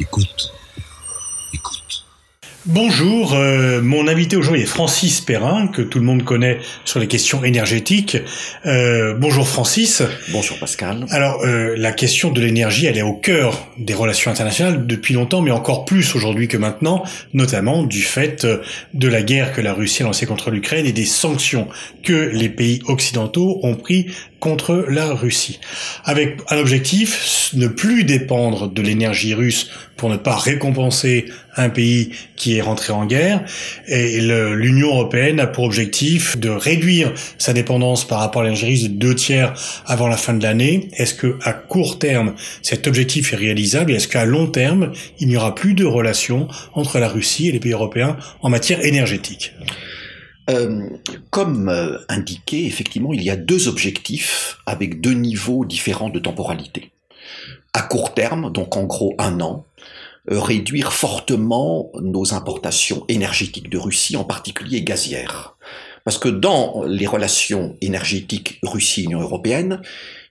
Écoute. Écoute. Bonjour, euh, mon invité aujourd'hui est Francis Perrin, que tout le monde connaît sur les questions énergétiques. Euh, bonjour Francis. Bonjour Pascal. Alors, euh, la question de l'énergie, elle est au cœur des relations internationales depuis longtemps, mais encore plus aujourd'hui que maintenant, notamment du fait de la guerre que la Russie a lancée contre l'Ukraine et des sanctions que les pays occidentaux ont pris contre la Russie, avec un objectif, ne plus dépendre de l'énergie russe pour ne pas récompenser un pays qui est rentré en guerre. Et l'Union européenne a pour objectif de réduire sa dépendance par rapport à l'énergie russe de deux tiers avant la fin de l'année. Est-ce que à court terme cet objectif est réalisable? Est-ce qu'à long terme il n'y aura plus de relations entre la Russie et les pays européens en matière énergétique? Euh, comme euh, indiqué, effectivement, il y a deux objectifs avec deux niveaux différents de temporalité. À court terme, donc en gros un an, euh, réduire fortement nos importations énergétiques de Russie, en particulier gazières. Parce que dans les relations énergétiques Russie-Union européenne,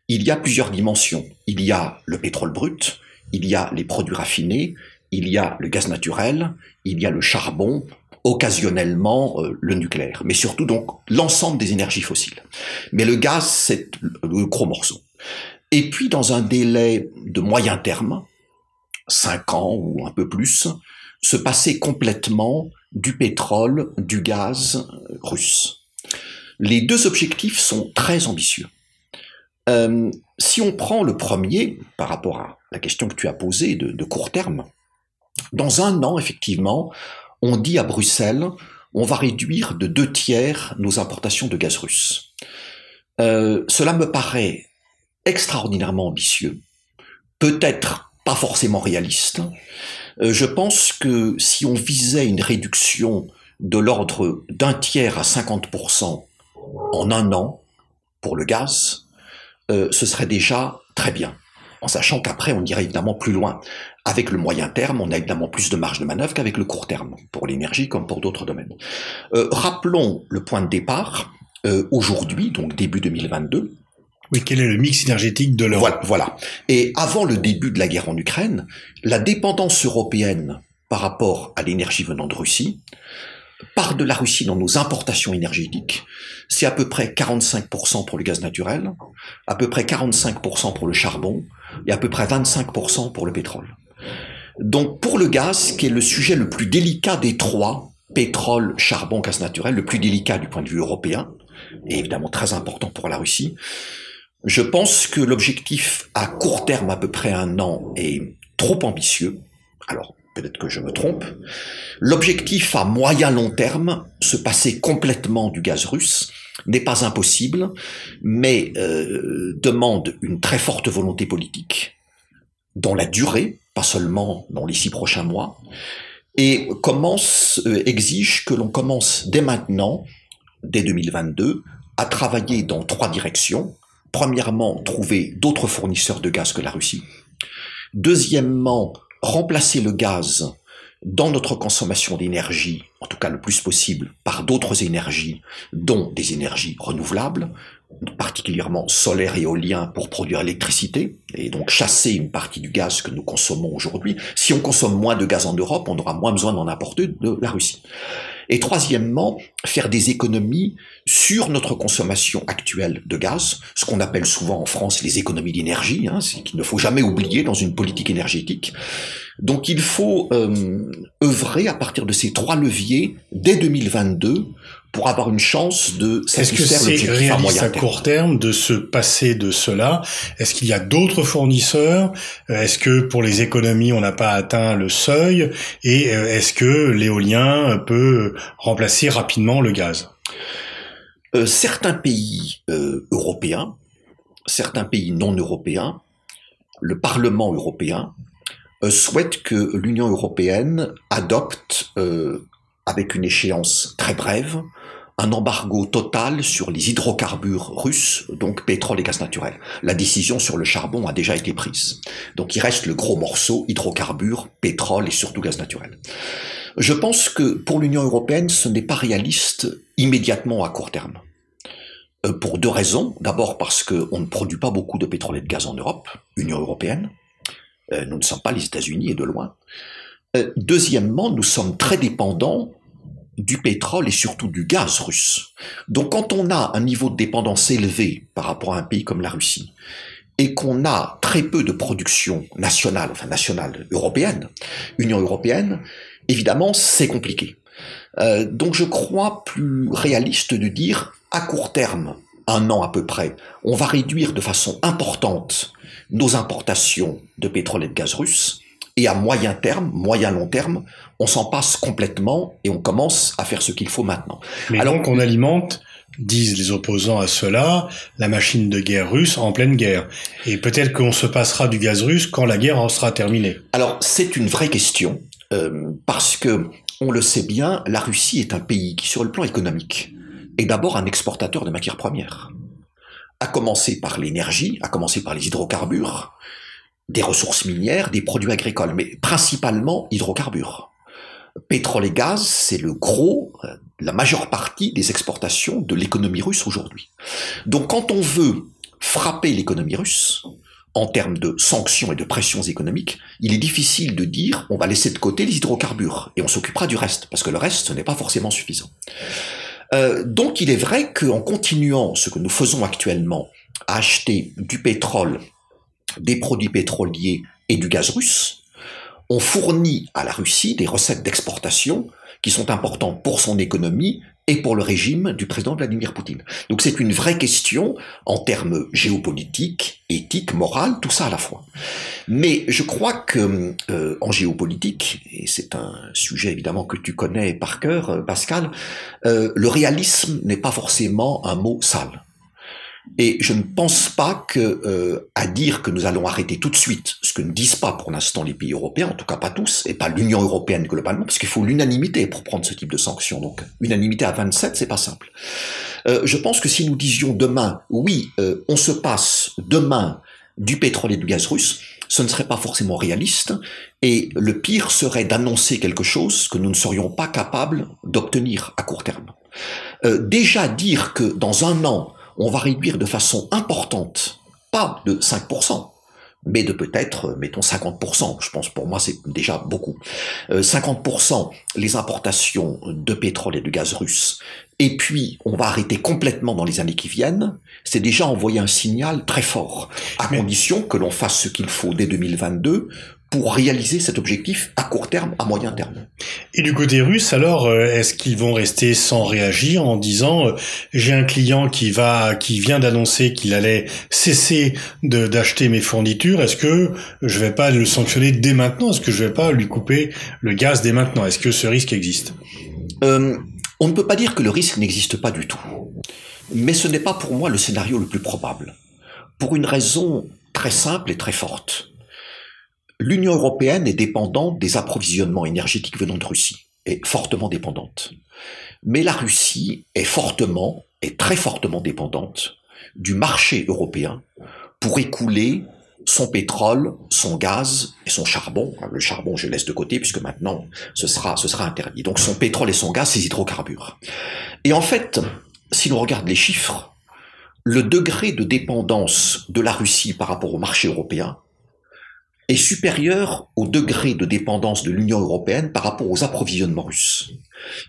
il y a plusieurs dimensions. Il y a le pétrole brut, il y a les produits raffinés, il y a le gaz naturel, il y a le charbon, occasionnellement euh, le nucléaire, mais surtout donc l'ensemble des énergies fossiles. Mais le gaz, c'est le gros morceau. Et puis dans un délai de moyen terme, 5 ans ou un peu plus, se passer complètement du pétrole, du gaz russe. Les deux objectifs sont très ambitieux. Euh, si on prend le premier, par rapport à la question que tu as posée de court terme, dans un an, effectivement, on dit à Bruxelles, on va réduire de deux tiers nos importations de gaz russe. Euh, cela me paraît extraordinairement ambitieux, peut-être pas forcément réaliste. Euh, je pense que si on visait une réduction de l'ordre d'un tiers à 50% en un an pour le gaz, euh, ce serait déjà très bien en sachant qu'après on irait évidemment plus loin. Avec le moyen terme, on a évidemment plus de marge de manœuvre qu'avec le court terme, pour l'énergie comme pour d'autres domaines. Euh, rappelons le point de départ, euh, aujourd'hui, donc début 2022, oui, quel est le mix énergétique de l'Europe? Voilà, voilà. Et avant le début de la guerre en Ukraine, la dépendance européenne par rapport à l'énergie venant de Russie part de la Russie dans nos importations énergétiques, c'est à peu près 45% pour le gaz naturel, à peu près 45% pour le charbon et à peu près 25% pour le pétrole. Donc pour le gaz, qui est le sujet le plus délicat des trois, pétrole, charbon, gaz naturel, le plus délicat du point de vue européen, et évidemment très important pour la Russie, je pense que l'objectif à court terme, à peu près un an, est trop ambitieux. Alors, peut-être que je me trompe. L'objectif à moyen long terme, se passer complètement du gaz russe, n'est pas impossible, mais euh, demande une très forte volonté politique, dans la durée, pas seulement dans les six prochains mois, et commence, euh, exige que l'on commence dès maintenant, dès 2022, à travailler dans trois directions. Premièrement, trouver d'autres fournisseurs de gaz que la Russie. Deuxièmement, remplacer le gaz dans notre consommation d'énergie, en tout cas le plus possible, par d'autres énergies, dont des énergies renouvelables, particulièrement solaire et éolien pour produire l'électricité, et donc chasser une partie du gaz que nous consommons aujourd'hui. Si on consomme moins de gaz en Europe, on aura moins besoin d'en apporter de la Russie. Et troisièmement, faire des économies sur notre consommation actuelle de gaz, ce qu'on appelle souvent en France les économies d'énergie, hein, ce qu'il ne faut jamais oublier dans une politique énergétique. Donc il faut euh, œuvrer à partir de ces trois leviers dès 2022 pour avoir une chance de Est-ce que c'est réaliste à, court terme de se passer de cela? Est-ce qu'il y a d'autres fournisseurs? Est-ce que pour les économies, on n'a pas atteint le seuil? Et euh, est-ce que l'éolien peut remplacer rapidement le gaz? Euh, Certains pays euh, européens, certains pays non européens, le Parlement européen euh, souhaite que l'Union européenne adopte avec une échéance très brève, un embargo total sur les hydrocarbures russes, donc pétrole et gaz naturel. La décision sur le charbon a déjà été prise. Donc il reste le gros morceau, hydrocarbures, pétrole et surtout gaz naturel. Je pense que pour l'Union européenne, ce n'est pas réaliste immédiatement à court terme. Euh, pour deux raisons. D'abord parce qu'on ne produit pas beaucoup de pétrole et de gaz en Europe, Union européenne. Euh, nous ne sommes pas les États-Unis et de loin. Euh, deuxièmement, nous sommes très dépendants du pétrole et surtout du gaz russe. Donc quand on a un niveau de dépendance élevé par rapport à un pays comme la Russie, et qu'on a très peu de production nationale, enfin nationale européenne, Union européenne, évidemment c'est compliqué. Euh, donc je crois plus réaliste de dire à court terme, un an à peu près, on va réduire de façon importante nos importations de pétrole et de gaz russe, et à moyen terme, moyen long terme, on s'en passe complètement et on commence à faire ce qu'il faut maintenant. Mais Alors, donc on alimente, disent les opposants à cela, la machine de guerre russe en pleine guerre. Et peut-être qu'on se passera du gaz russe quand la guerre en sera terminée. Alors c'est une vraie question, euh, parce que on le sait bien, la Russie est un pays qui, sur le plan économique, est d'abord un exportateur de matières premières. À commencer par l'énergie, à commencer par les hydrocarbures, des ressources minières, des produits agricoles, mais principalement hydrocarbures. Pétrole et gaz, c'est le gros, euh, la majeure partie des exportations de l'économie russe aujourd'hui. Donc quand on veut frapper l'économie russe, en termes de sanctions et de pressions économiques, il est difficile de dire on va laisser de côté les hydrocarbures et on s'occupera du reste, parce que le reste, ce n'est pas forcément suffisant. Euh, donc il est vrai qu'en continuant ce que nous faisons actuellement, à acheter du pétrole des produits pétroliers et du gaz russe, on fournit à la Russie des recettes d'exportation qui sont importantes pour son économie et pour le régime du président Vladimir Poutine. Donc c'est une vraie question en termes géopolitiques, éthiques, morales, tout ça à la fois. Mais je crois que euh, en géopolitique, et c'est un sujet évidemment que tu connais par cœur, euh, Pascal, euh, le réalisme n'est pas forcément un mot sale. Et je ne pense pas que euh, à dire que nous allons arrêter tout de suite, ce que ne disent pas pour l'instant les pays européens, en tout cas pas tous, et pas l'Union européenne globalement, parce qu'il faut l'unanimité pour prendre ce type de sanctions. Donc unanimité à 27, c'est pas simple. Euh, je pense que si nous disions demain, oui, euh, on se passe demain du pétrole et du gaz russe, ce ne serait pas forcément réaliste, et le pire serait d'annoncer quelque chose que nous ne serions pas capables d'obtenir à court terme. déjà dire que dans un an, on va réduire de façon importante, pas de 5%, mais de peut-être, mettons 50%, je pense pour moi c'est déjà beaucoup, 50% euh, les importations de pétrole et de gaz russe, et puis on va arrêter complètement dans les années qui viennent, c'est déjà envoyer un signal très fort, à condition que l'on fasse ce qu'il faut dès 2022 pour réaliser cet objectif à court terme, à moyen terme. Et du côté russe, alors, euh, est-ce qu'ils vont rester sans réagir en disant euh, j'ai un client qui va, qui vient d'annoncer qu'il allait cesser d'acheter mes fournitures, est-ce que je vais pas le sanctionner dès maintenant? Est-ce que je vais pas lui couper le gaz dès maintenant? Est-ce que ce risque existe? Euh, On ne peut pas dire que le risque n'existe pas du tout, mais ce n'est pas pour moi le scénario le plus probable, pour une raison très simple et très forte L'Union européenne est dépendante des approvisionnements énergétiques venant de Russie, est fortement dépendante. Mais la Russie est fortement, et très fortement dépendante du marché européen pour écouler son pétrole, son gaz et son charbon. Le charbon, je laisse de côté puisque maintenant ce sera, ce sera interdit. Donc son pétrole et son gaz, ses hydrocarbures. Et en fait, si l'on regarde les chiffres, le degré de dépendance de la Russie par rapport au marché européen est supérieur au degré de dépendance de l'Union européenne par rapport aux approvisionnements russes.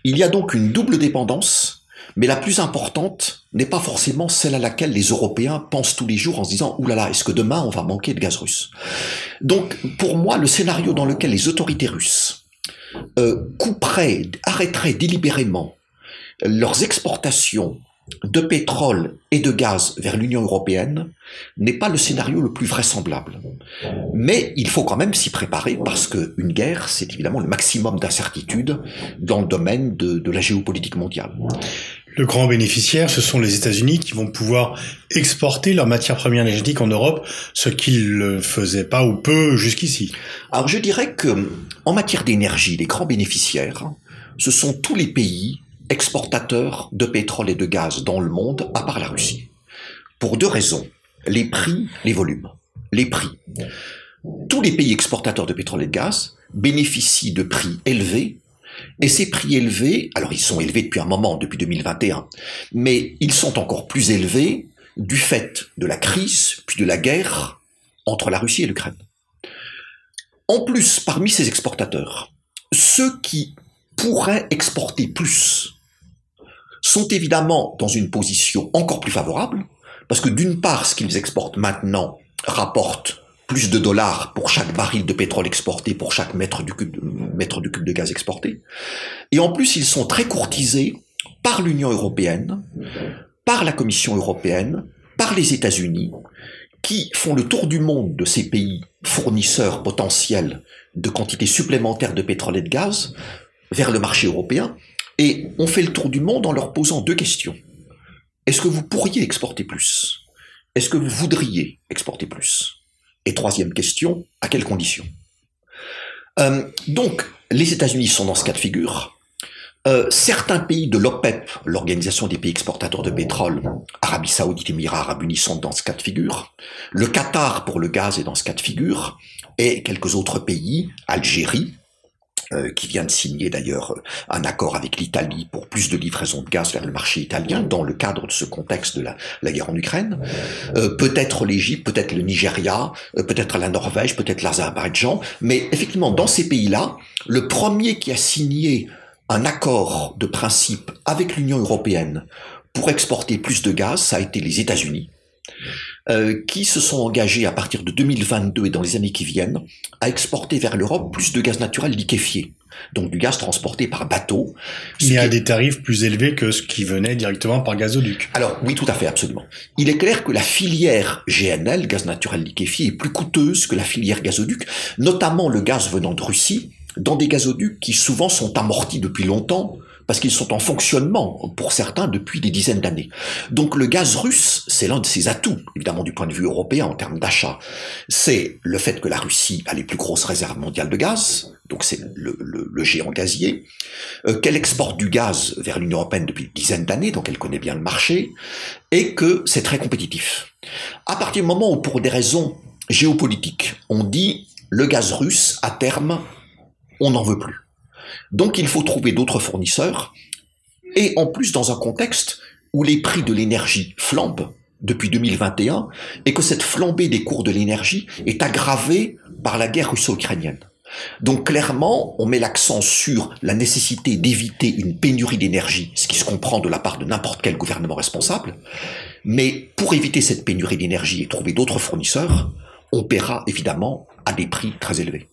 Il y a donc une double dépendance, mais la plus importante n'est pas forcément celle à laquelle les Européens pensent tous les jours en se disant ⁇ Ouh là là, est-ce que demain on va manquer de gaz russe ?⁇ Donc pour moi, le scénario dans lequel les autorités russes euh, couperaient, arrêteraient délibérément leurs exportations de pétrole et de gaz vers l'Union européenne n'est pas le scénario le plus vraisemblable. Mais il faut quand même s'y préparer parce qu'une guerre, c'est évidemment le maximum d'incertitude dans le domaine de, la géopolitique mondiale. Le grand bénéficiaire, ce sont les États-Unis qui vont pouvoir exporter leurs matières premières énergétiques en Europe, ce qu'ils ne faisaient pas ou peu jusqu'ici. Alors je dirais que en matière d'énergie, les grands bénéficiaires, ce sont tous les pays exportateurs de pétrole et de gaz dans le monde, à part la Russie. Pour deux raisons. Les prix, les volumes. Les prix. Tous les pays exportateurs de pétrole et de gaz bénéficient de prix élevés et ces prix élevés, alors ils sont élevés depuis un moment, depuis 2021, mais ils sont encore plus élevés du fait de la crise, puis de la guerre entre la Russie et l'Ukraine. En plus, parmi ces exportateurs, ceux qui pourraient exporter plus sont évidemment dans une position encore plus favorable, parce que d'une part, ce qu'ils exportent maintenant rapporte plus de dollars pour chaque baril de pétrole exporté, pour chaque mètre du cube, de gaz exporté. Et en plus, ils sont très courtisés par l'Union européenne, par la Commission européenne, par les États-Unis, qui font le tour du monde de ces pays fournisseurs potentiels de quantités supplémentaires de pétrole et de gaz vers le marché européen, et on fait le tour du monde en leur posant deux questions. Est-ce que vous pourriez exporter plus? Est-ce que vous voudriez exporter plus? Et troisième question, à quelles conditions? Euh, Donc, les États-Unis sont dans ce cas de figure. Euh, certains pays de l'OPEP, l'Organisation des pays exportateurs de pétrole, Arabie Saoudite, Émirats Arabes Unis sont dans ce cas de figure. Le Qatar pour le gaz est dans ce cas de figure. Et quelques autres pays, Algérie, qui vient de signer d'ailleurs un accord avec l'Italie pour plus de livraison de gaz vers le marché italien dans le cadre de ce contexte de la, guerre en Ukraine. Euh, peut-être l'Égypte, peut-être le Nigeria, euh, peut-être la Norvège, peut-être l'Azerbaïdjan. Mais effectivement, dans ces pays-là, le premier qui a signé un accord de principe avec l'Union européenne pour exporter plus de gaz, ça a été les États-Unis. Euh, qui se sont engagés à partir de 2022 et dans les années qui viennent à exporter vers l'Europe plus de gaz naturel liquéfié, donc du gaz transporté par bateau. Mais à des tarifs plus élevés que ce qui venait directement par gazoduc. Alors oui, tout à fait, absolument. Il est clair que la filière GNL, gaz naturel liquéfié, est plus coûteuse que la filière gazoduc, notamment le gaz venant de Russie, dans des gazoducs qui souvent sont amortis depuis longtemps, parce qu'ils sont en fonctionnement pour certains depuis des dizaines d'années. Donc le gaz russe, c'est l'un de ses atouts, évidemment du point de vue européen en termes d'achat. C'est le fait que la Russie a les plus grosses réserves mondiales de gaz, donc c'est le, géant gazier, euh, qu'elle exporte du gaz vers l'Union européenne depuis une dizaine d'années, donc elle connaît bien le marché, et que c'est très compétitif. À partir du moment où, pour des raisons géopolitiques, on dit le gaz russe, à terme, on n'en veut plus. Donc il faut trouver d'autres fournisseurs, et en plus dans un contexte où les prix de l'énergie flambent depuis 2021, et que cette flambée des cours de l'énergie est aggravée par la guerre russo-ukrainienne. Donc clairement, on met l'accent sur la nécessité d'éviter une pénurie d'énergie, ce qui se comprend de la part de n'importe quel gouvernement responsable. Mais pour éviter cette pénurie d'énergie et trouver d'autres fournisseurs, on paiera évidemment à des prix très élevés.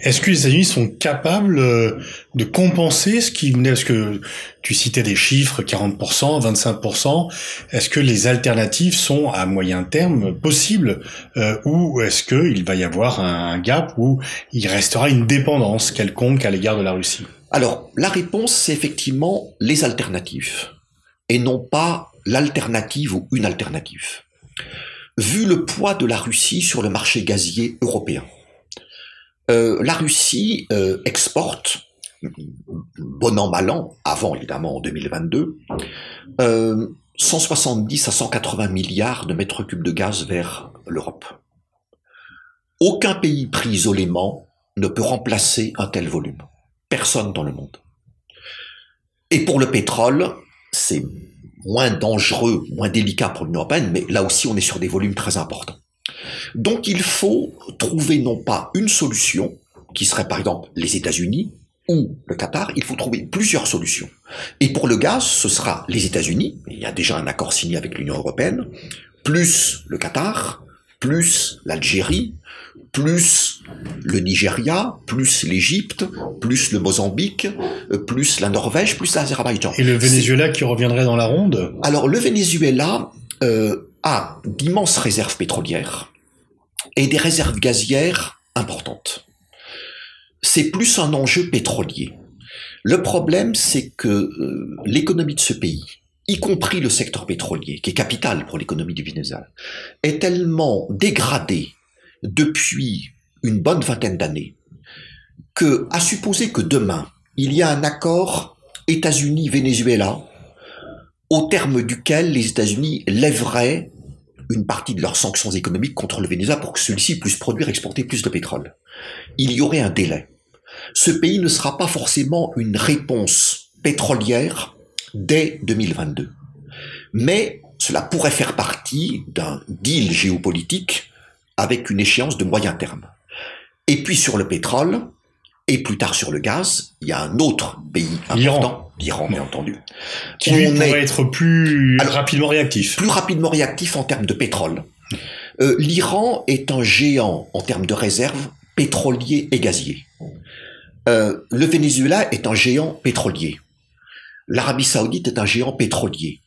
Est-ce que les États-Unis sont capables euh, de compenser ce qui venait Est-ce que tu citais des chiffres 40%, 25%. Est-ce que les alternatives sont à moyen terme possibles euh, ou est-ce qu'il va y avoir un gap où il restera une dépendance quelconque à l'égard de la Russie? Alors la réponse c'est effectivement les alternatives et non pas l'alternative ou une alternative vu le poids de la Russie sur le marché gazier européen. Euh, la Russie euh, exporte, bon an, mal an, avant évidemment en 2022, 170 euh, à 180 milliards de mètres cubes de gaz vers l'Europe. Aucun pays pris isolément ne peut remplacer un tel volume. Personne dans le monde. Et pour le pétrole, c'est moins dangereux, moins délicat pour l'Union européenne, mais là aussi on est sur des volumes très importants. Donc il faut trouver non pas une solution, qui serait par exemple les États-Unis ou le Qatar, il faut trouver plusieurs solutions. Et pour le gaz, ce sera les États-Unis, il y a déjà un accord signé avec l'Union européenne, plus le Qatar, plus l'Algérie, plus le Nigeria, plus l'Égypte, plus le Mozambique, euh, plus la Norvège, plus l'Azerbaïdjan. Et le Venezuela qui reviendrait dans la ronde? Alors le Venezuela euh, a d'immenses réserves pétrolières et des réserves gazières importantes. C'est plus un enjeu pétrolier. Le problème, c'est que euh, l'économie de ce pays, y compris le secteur pétrolier, qui est capital pour l'économie du Venezuela, est tellement dégradé depuis une bonne vingtaine d'années que, à supposer que demain, il y a un accord États-Unis-Venezuela au terme duquel les États-Unis lèveraient une partie de leurs sanctions économiques contre le Venezuela pour que celui-ci puisse produire exporter plus de pétrole. Il y aurait un délai. Ce pays ne sera pas forcément une réponse pétrolière dès 2022. Mais cela pourrait faire partie d'un deal géopolitique avec une échéance de moyen terme. Et puis sur le pétrole, et plus tard sur le gaz, il y a un autre pays important, l'Iran bien entendu, qui lui pourrait être plus rapidement réactif. Plus rapidement réactif en termes de pétrole. Euh, L'Iran est un géant en termes de réserves pétroliers et gaziers. Euh, le Venezuela est un géant pétrolier. L'Arabie saoudite est un géant pétrolier.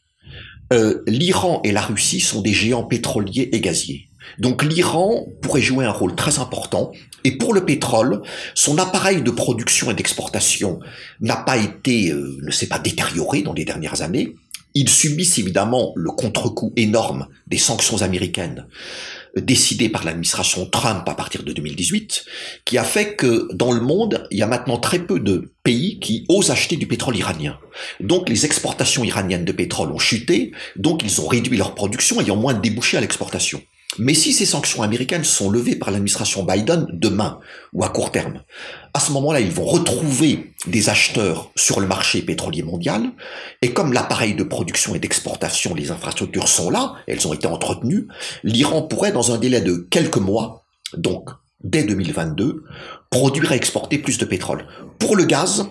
Euh, L'Iran et la Russie sont des géants pétroliers et gaziers. Donc l'Iran pourrait jouer un rôle très important. Et pour le pétrole, son appareil de production et d'exportation n'a pas été, euh, ne s'est pas détérioré dans les dernières années. Ils subissent évidemment le contre-coup énorme des sanctions américaines décidées par l'administration Trump à partir de 2018, qui a fait que dans le monde, il y a maintenant très peu de pays qui osent acheter du pétrole iranien. Donc les exportations iraniennes de pétrole ont chuté, donc ils ont réduit leur production ayant moins de débouchés à l'exportation. Mais si ces sanctions américaines sont levées par l'administration Biden demain ou à court terme, à ce moment-là, ils vont retrouver des acheteurs sur le marché pétrolier mondial. Et comme l'appareil de production et d'exportation, les infrastructures sont là, elles ont été entretenues, l'Iran pourrait, dans un délai de quelques mois, donc dès 2022, produire et exporter plus de pétrole. Pour le gaz,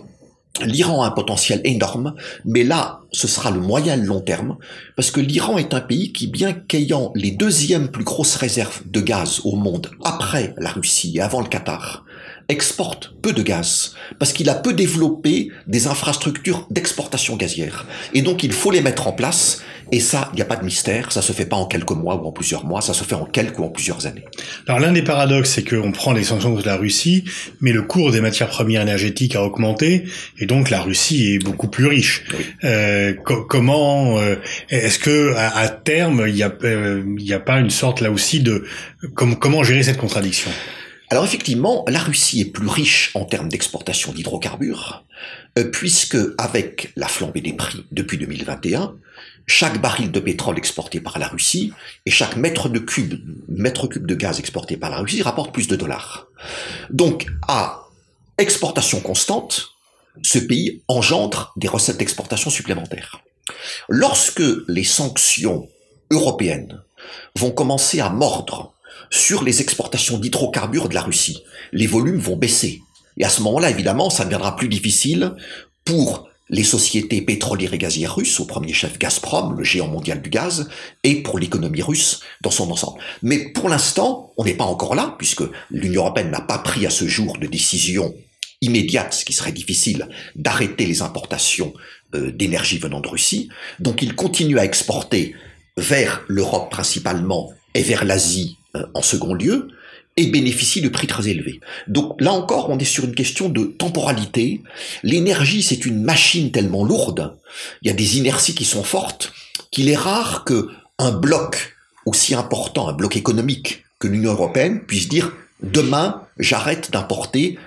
L'Iran a un potentiel énorme, mais là, ce sera le moyen long terme, parce que l'Iran est un pays qui, bien qu'ayant les deuxièmes plus grosses réserves de gaz au monde après la Russie et avant le Qatar, exporte peu de gaz, parce qu'il a peu développé des infrastructures d'exportation gazière. Et donc il faut les mettre en place, et ça, il n'y a pas de mystère, ça se fait pas en quelques mois ou en plusieurs mois, ça se fait en quelques ou en plusieurs années. Alors l'un des paradoxes, c'est qu'on prend les sanctions de la Russie, mais le cours des matières premières énergétiques a augmenté, et donc la Russie est beaucoup plus riche. Euh, comment euh, est-ce que à, terme, il n'y a, euh, il a pas une sorte là aussi de comment gérer cette contradiction? Alors effectivement, la Russie est plus riche en termes d'exportation d'hydrocarbures, euh, puisque avec la flambée des prix depuis 2021, chaque baril de pétrole exporté par la Russie et chaque mètre cube, cube de gaz exporté par la Russie rapporte plus de dollars. Donc, à exportation constante, ce pays engendre des recettes d'exportation supplémentaires. Lorsque les sanctions européennes vont commencer à mordre sur les exportations d'hydrocarbures de la Russie. Les volumes vont baisser. Et à ce moment-là, évidemment, ça deviendra plus difficile pour les sociétés pétrolières et gazières russes, au premier chef Gazprom, le géant mondial du gaz, et pour l'économie russe dans son ensemble. Mais pour l'instant, on n'est pas encore là, puisque l'Union européenne n'a pas pris à ce jour de décision immédiate, ce qui serait difficile, d'arrêter les importations euh, d'énergie venant de Russie. Donc il continue à exporter vers l'Europe principalement et vers l'Asie euh, en second lieu, et bénéficie de prix très élevés. Donc là encore, on est sur une question de temporalité. L'énergie, c'est une machine tellement lourde, il y a des inerties qui sont fortes, qu'il est rare que un bloc aussi important, un bloc économique que l'Union européenne, puisse dire demain, j'arrête d'importer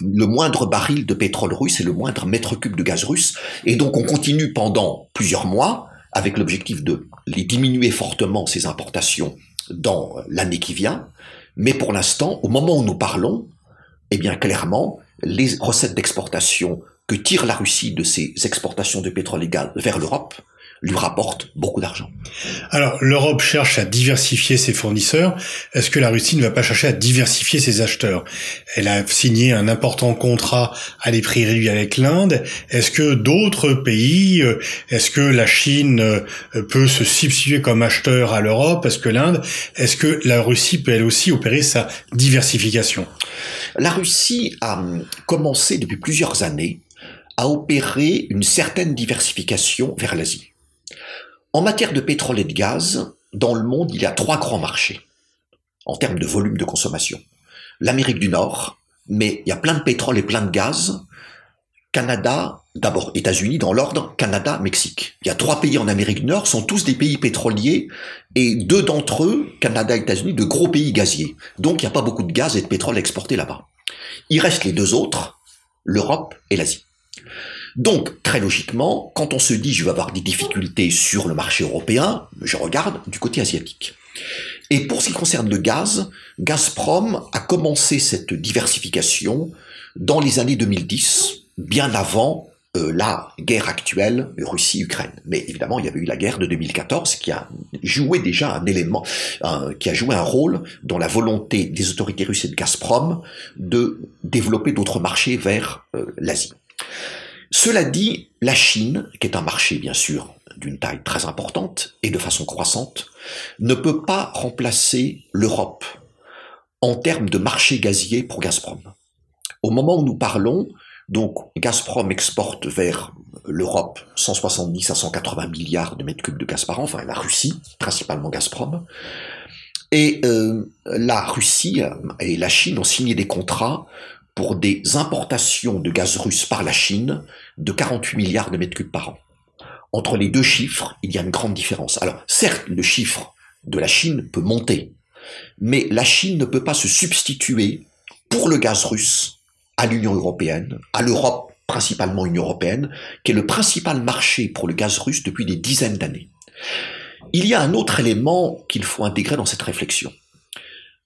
le moindre baril de pétrole russe et le moindre mètre cube de gaz russe. Et donc on continue pendant plusieurs mois avec l'objectif de les diminuer fortement, ces importations, dans l'année qui vient. Mais pour l'instant, au moment où nous parlons, eh bien clairement, les recettes d'exportation que tire la Russie de ses exportations de pétrole gaz vers l'Europe lui rapporte beaucoup d'argent. Alors, l'Europe cherche à diversifier ses fournisseurs. Est-ce que la Russie ne va pas chercher à diversifier ses acheteurs? Elle a signé un important contrat à des prix réduits avec l'Inde. Est-ce que d'autres pays, euh, est-ce que la Chine euh, peut se substituer comme acheteur à l'Europe Est-ce que l'Inde? Est-ce que la Russie peut elle aussi opérer sa diversification? La Russie a hum, commencé depuis plusieurs années à opérer une certaine diversification vers l'Asie. En matière de pétrole et de gaz, dans le monde, il y a trois grands marchés en termes de volume de consommation. L'Amérique du Nord, mais il y a plein de pétrole et plein de gaz. Canada, d'abord États-Unis dans l'ordre, Canada, Mexique. Il y a trois pays en Amérique du Nord, sont tous des pays pétroliers, et deux d'entre eux, Canada et États-Unis, de gros pays gaziers. Donc il n'y a pas beaucoup de gaz et de pétrole exportés là-bas. Il reste les deux autres, l'Europe et l'Asie. Donc, très logiquement, quand on se dit je vais avoir des difficultés sur le marché européen, je regarde du côté asiatique. Et pour ce qui concerne le gaz, Gazprom a commencé cette diversification dans les années 2010, bien avant euh, la guerre actuelle Russie-Ukraine. Mais évidemment, il y avait eu la guerre de 2014 qui a joué déjà un élément, qui a joué un rôle dans la volonté des autorités russes et de Gazprom de développer d'autres marchés vers euh, l'Asie. Cela dit, la Chine, qui est un marché bien sûr d'une taille très importante et de façon croissante, ne peut pas remplacer l'Europe en termes de marché gazier pour Gazprom. Au moment où nous parlons, donc Gazprom exporte vers l'Europe 170 à 180 milliards de mètres cubes de gaz par an, enfin la Russie, principalement Gazprom. Et euh, la Russie et la Chine ont signé des contrats pour des importations de gaz russe par la Chine de 48 milliards de mètres cubes par an. Entre les deux chiffres, il y a une grande différence. Alors, certes, le chiffre de la Chine peut monter, mais la Chine ne peut pas se substituer pour le gaz russe à l'Union européenne, à l'Europe, principalement Union européenne, qui est le principal marché pour le gaz russe depuis des dizaines d'années. Il y a un autre élément qu'il faut intégrer dans cette réflexion.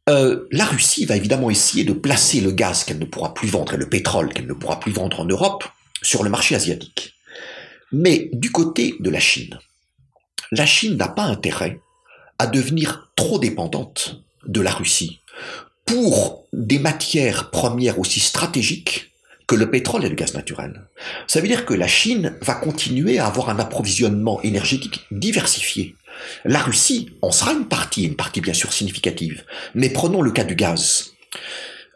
Euh, la Russie va évidemment essayer de placer le gaz qu'elle ne pourra plus vendre et le pétrole qu'elle ne pourra plus vendre en Europe sur le marché asiatique. Mais du côté de la Chine, la Chine n'a pas intérêt à devenir trop dépendante de la Russie pour des matières premières aussi stratégiques que le pétrole et le gaz naturel. Ça veut dire que la Chine va continuer à avoir un approvisionnement énergétique diversifié. La Russie en sera une partie, une partie bien sûr significative. Mais prenons le cas du gaz.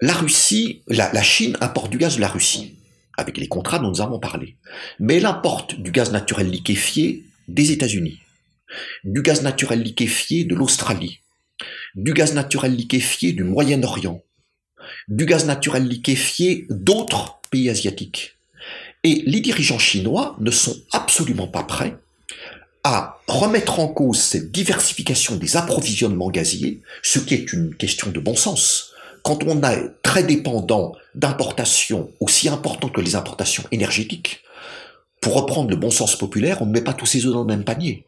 La Russie, la, Chine importe du gaz de la Russie avec les contrats dont nous avons parlé. Mais elle importe du gaz naturel liquéfié des États-Unis, du gaz naturel liquéfié de l'Australie, du gaz naturel liquéfié du Moyen-Orient, du gaz naturel liquéfié d'autres pays asiatiques. Et les dirigeants chinois ne sont absolument pas prêts à remettre en cause cette diversification des approvisionnements gaziers, ce qui est une question de bon sens quand on est très dépendant d'importations aussi importantes que les importations énergétiques, pour reprendre le bon sens populaire, on ne met pas tous ses œufs dans le même panier.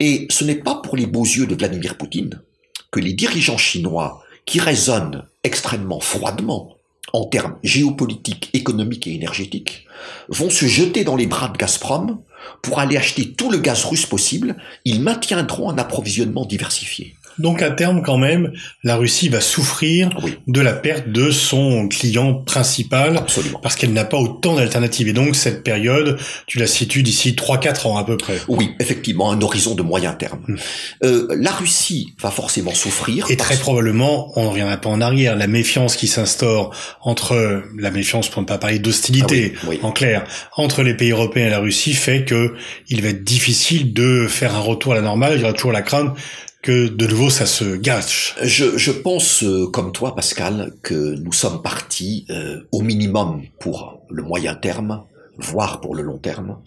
Et ce n'est pas pour les beaux yeux de Vladimir Poutine que les dirigeants chinois, qui raisonnent extrêmement froidement en termes géopolitiques, économiques et énergétiques, vont se jeter dans les bras de Gazprom pour aller acheter tout le gaz russe possible. Ils maintiendront un approvisionnement diversifié. Donc à terme quand même, la Russie va souffrir de la perte de son client principal Absolument. parce qu'elle n'a pas autant d'alternatives. Et donc cette période, tu la situes d'ici 3-4 ans à peu près. Oui, effectivement, un horizon de moyen terme. Hmm. Euh, la Russie va forcément souffrir. Et très probablement, on ne reviendra pas en arrière, la méfiance qui s'instaure entre, la méfiance pour ne pas parler d'hostilité, ah en clair, entre les pays européens et la Russie fait que il va être difficile de faire un retour à la normale. Il y aura toujours la crainte que de nouveau ça se gâche. Je, pense, euh, comme toi Pascal, que nous sommes partis euh, au minimum pour le moyen terme, voire pour le long terme.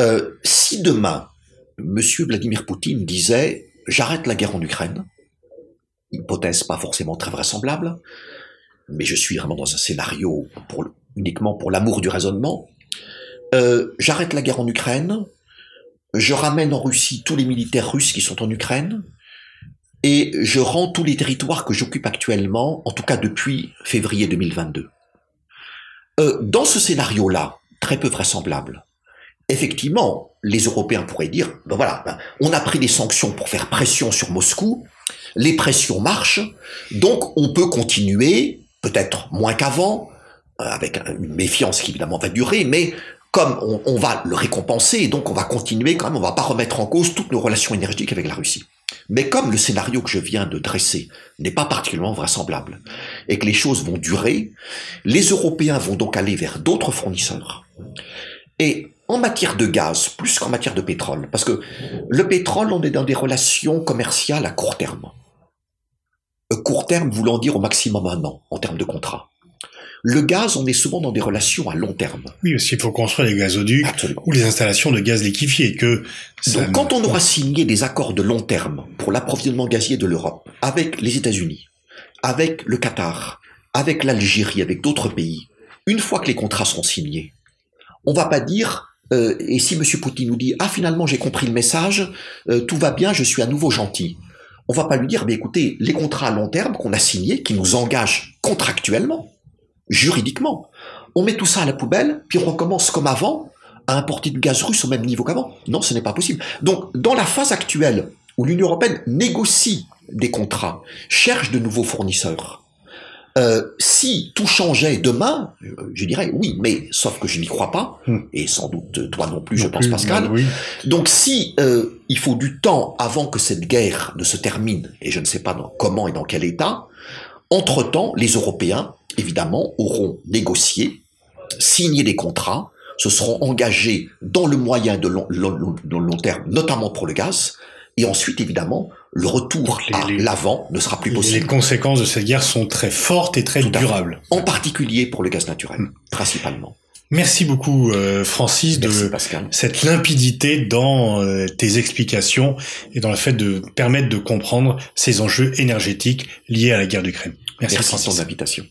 Euh, si demain, Monsieur Vladimir Poutine disait j'arrête la guerre en Ukraine, hypothèse pas forcément très vraisemblable, mais je suis vraiment dans un scénario uniquement pour l'amour du raisonnement, j'arrête la guerre en Ukraine, je ramène en Russie tous les militaires russes qui sont en Ukraine, et je rends tous les territoires que j'occupe actuellement, en tout cas depuis février 2022. Euh, dans ce scénario-là, très peu vraisemblable, effectivement, les Européens pourraient dire, ben voilà, ben, on a pris des sanctions pour faire pression sur Moscou, les pressions marchent, donc on peut continuer, peut-être moins qu'avant, euh, avec une méfiance qui évidemment va durer, mais comme on, va le récompenser, et donc on va continuer quand même, on va pas remettre en cause toutes nos relations énergétiques avec la Russie. Mais comme le scénario que je viens de dresser n'est pas particulièrement vraisemblable, et que les choses vont durer, les Européens vont donc aller vers d'autres fournisseurs. Et en matière de gaz, plus qu'en matière de pétrole, parce que le pétrole, on est dans des relations commerciales à court terme. Euh, court terme voulant dire au maximum un an en termes de contrat. Le gaz, on est souvent dans des relations à long terme. Oui, parce qu'il faut construire les gazoducs ou les installations de gaz liquéfié. Que Donc, quand on aura signé des accords de long terme pour l'approvisionnement gazier de l'Europe avec les États-Unis, avec le Qatar, avec l'Algérie, avec d'autres pays, une fois que les contrats seront signés, on va pas dire euh, et si M. Poutine nous dit ah finalement j'ai compris le message, euh, tout va bien, je suis à nouveau gentil. On va pas lui dire mais écoutez les contrats à long terme qu'on a signés, qui nous engagent contractuellement, juridiquement, on met tout ça à la poubelle, puis on recommence comme avant à importer du gaz russe au même niveau qu'avant. Non, ce n'est pas possible. Donc, dans la phase actuelle où l'Union européenne négocie des contrats, cherche de nouveaux fournisseurs, euh, si tout changeait demain, euh, je dirais oui, mais sauf que je n'y crois pas, Hmm. et sans doute toi non plus, Non je pense plus, Pascal. non, oui. Donc si euh, il faut du temps avant que cette guerre ne se termine, et je ne sais pas dans, comment et dans quel état, entre-temps, les Européens, évidemment, auront négocié, signé des contrats, se seront engagés dans le moyen de long, terme, notamment pour le gaz, et ensuite, évidemment, le retour les- à les- l'avant ne sera plus Les possible. conséquences de cette guerre sont très fortes et très durables. En particulier pour le gaz naturel, Hmm. principalement. Merci beaucoup, euh, Francis, Merci de Pascal. cette limpidité dans euh, tes explications et dans le fait de permettre de comprendre ces enjeux énergétiques liés à la guerre d'Ukraine. Merci, Francis. invitation.